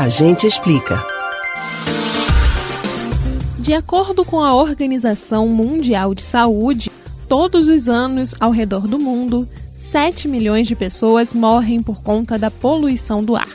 A gente explica. De acordo com a Organização Mundial de Saúde, todos os anos ao redor do mundo, 7 milhões de pessoas morrem por conta da poluição do ar.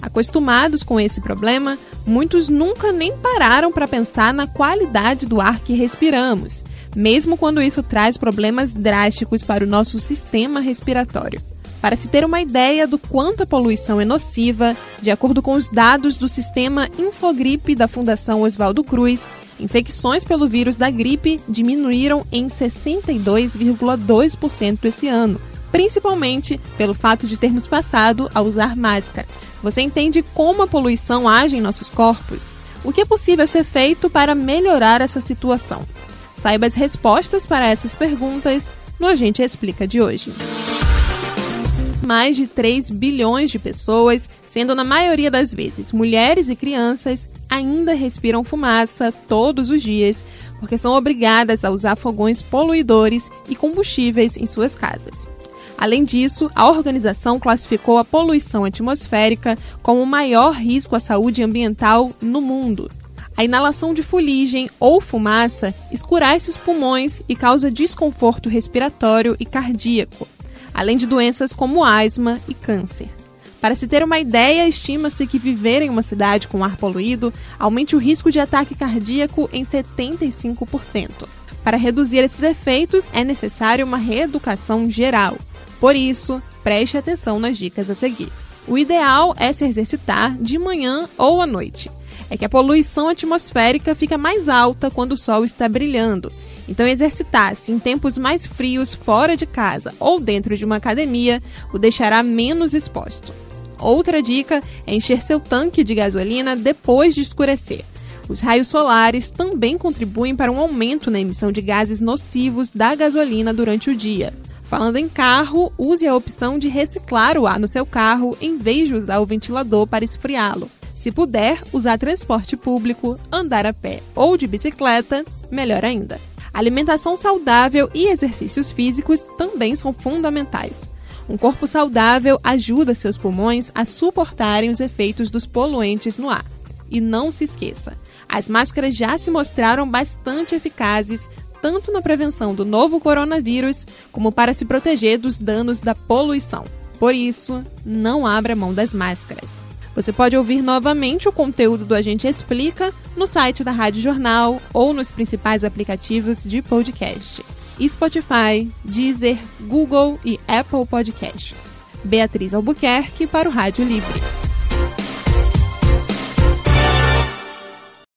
Acostumados com esse problema, muitos nunca nem pararam para pensar na qualidade do ar que respiramos, mesmo quando isso traz problemas drásticos para o nosso sistema respiratório. Para se ter uma ideia do quanto a poluição é nociva, de acordo com os dados do sistema Infogripe da Fundação Oswaldo Cruz, infecções pelo vírus da gripe diminuíram em 62,2% esse ano, principalmente pelo fato de termos passado a usar máscaras. Você entende como a poluição age em nossos corpos? O que é possível ser feito para melhorar essa situação? Saiba as respostas para essas perguntas no Agente Explica de hoje mais de 3 bilhões de pessoas, sendo na maioria das vezes mulheres e crianças, ainda respiram fumaça todos os dias porque são obrigadas a usar fogões poluidores e combustíveis em suas casas. Além disso, a organização classificou a poluição atmosférica como o maior risco à saúde ambiental no mundo. A inalação de fuligem ou fumaça escurece os pulmões e causa desconforto respiratório e cardíaco além de doenças como asma e câncer. Para se ter uma ideia, estima-se que viver em uma cidade com ar poluído aumente o risco de ataque cardíaco em 75%. Para reduzir esses efeitos, é necessária uma reeducação geral. Por isso, preste atenção nas dicas a seguir. O ideal é se exercitar de manhã ou à noite. É que a poluição atmosférica fica mais alta quando o sol está brilhando então, exercitar-se em tempos mais frios fora de casa ou dentro de uma academia o deixará menos exposto. Outra dica é encher seu tanque de gasolina depois de escurecer. Os raios solares também contribuem para um aumento na emissão de gases nocivos da gasolina durante o dia. Falando em carro, use a opção de reciclar o ar no seu carro em vez de usar o ventilador para esfriá-lo. Se puder, usar transporte público, andar a pé ou de bicicleta, melhor ainda. Alimentação saudável e exercícios físicos também são fundamentais. Um corpo saudável ajuda seus pulmões a suportarem os efeitos dos poluentes no ar. E não se esqueça, as máscaras já se mostraram bastante eficazes tanto na prevenção do novo coronavírus como para se proteger dos danos da poluição. Por isso, não abra mão das máscaras. Você pode ouvir novamente o conteúdo do Agente Explica no site da Rádio Jornal ou nos principais aplicativos de podcast: Spotify, Deezer, Google e Apple Podcasts. Beatriz Albuquerque para o Rádio Livre.